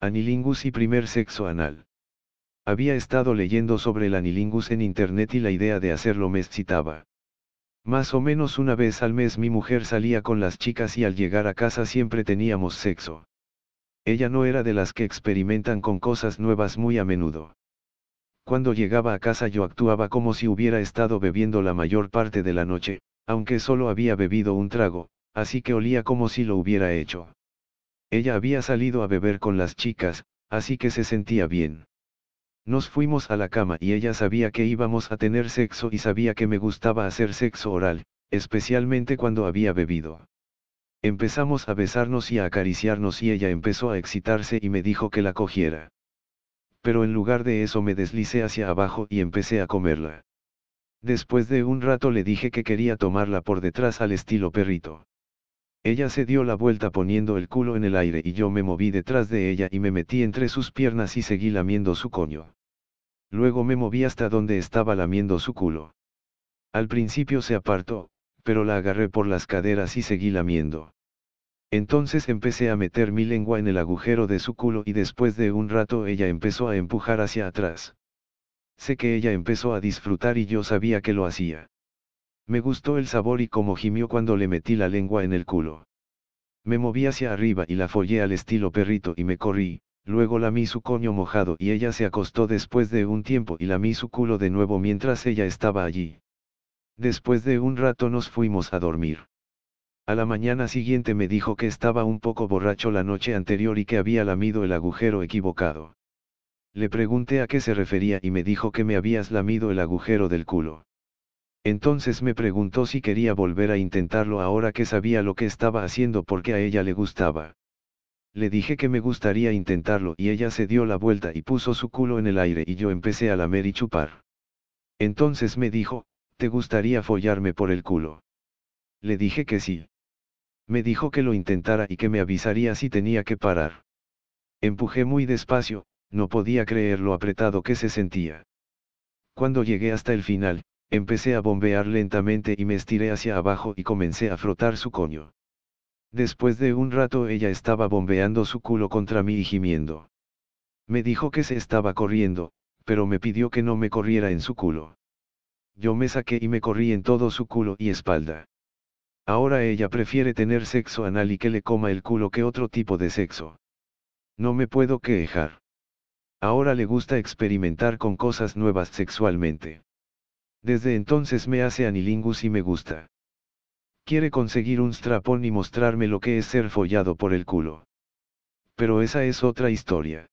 Anilingus y primer sexo anal. Había estado leyendo sobre el anilingus en internet y la idea de hacerlo me excitaba. Más o menos una vez al mes mi mujer salía con las chicas y al llegar a casa siempre teníamos sexo. Ella no era de las que experimentan con cosas nuevas muy a menudo. Cuando llegaba a casa yo actuaba como si hubiera estado bebiendo la mayor parte de la noche, aunque solo había bebido un trago, así que olía como si lo hubiera hecho. Ella había salido a beber con las chicas, así que se sentía bien. Nos fuimos a la cama y ella sabía que íbamos a tener sexo y sabía que me gustaba hacer sexo oral, especialmente cuando había bebido. Empezamos a besarnos y a acariciarnos y ella empezó a excitarse y me dijo que la cogiera. Pero en lugar de eso me deslicé hacia abajo y empecé a comerla. Después de un rato le dije que quería tomarla por detrás al estilo perrito. Ella se dio la vuelta poniendo el culo en el aire y yo me moví detrás de ella y me metí entre sus piernas y seguí lamiendo su coño. Luego me moví hasta donde estaba lamiendo su culo. Al principio se apartó, pero la agarré por las caderas y seguí lamiendo. Entonces empecé a meter mi lengua en el agujero de su culo y después de un rato ella empezó a empujar hacia atrás. Sé que ella empezó a disfrutar y yo sabía que lo hacía. Me gustó el sabor y como gimió cuando le metí la lengua en el culo. Me moví hacia arriba y la follé al estilo perrito y me corrí, luego lamí su coño mojado y ella se acostó después de un tiempo y lamí su culo de nuevo mientras ella estaba allí. Después de un rato nos fuimos a dormir. A la mañana siguiente me dijo que estaba un poco borracho la noche anterior y que había lamido el agujero equivocado. Le pregunté a qué se refería y me dijo que me habías lamido el agujero del culo. Entonces me preguntó si quería volver a intentarlo ahora que sabía lo que estaba haciendo porque a ella le gustaba. Le dije que me gustaría intentarlo y ella se dio la vuelta y puso su culo en el aire y yo empecé a lamer y chupar. Entonces me dijo, ¿te gustaría follarme por el culo? Le dije que sí. Me dijo que lo intentara y que me avisaría si tenía que parar. Empujé muy despacio, no podía creer lo apretado que se sentía. Cuando llegué hasta el final, empecé a bombear lentamente y me estiré hacia abajo y comencé a frotar su coño. Después de un rato ella estaba bombeando su culo contra mí y gimiendo. Me dijo que se estaba corriendo, pero me pidió que no me corriera en su culo. Yo me saqué y me corrí en todo su culo y espalda. Ahora ella prefiere tener sexo anal y que le coma el culo que otro tipo de sexo. No me puedo quejar. Ahora le gusta experimentar con cosas nuevas sexualmente. Desde entonces me hace anilingus y me gusta. Quiere conseguir un strapón y mostrarme lo que es ser follado por el culo. Pero esa es otra historia.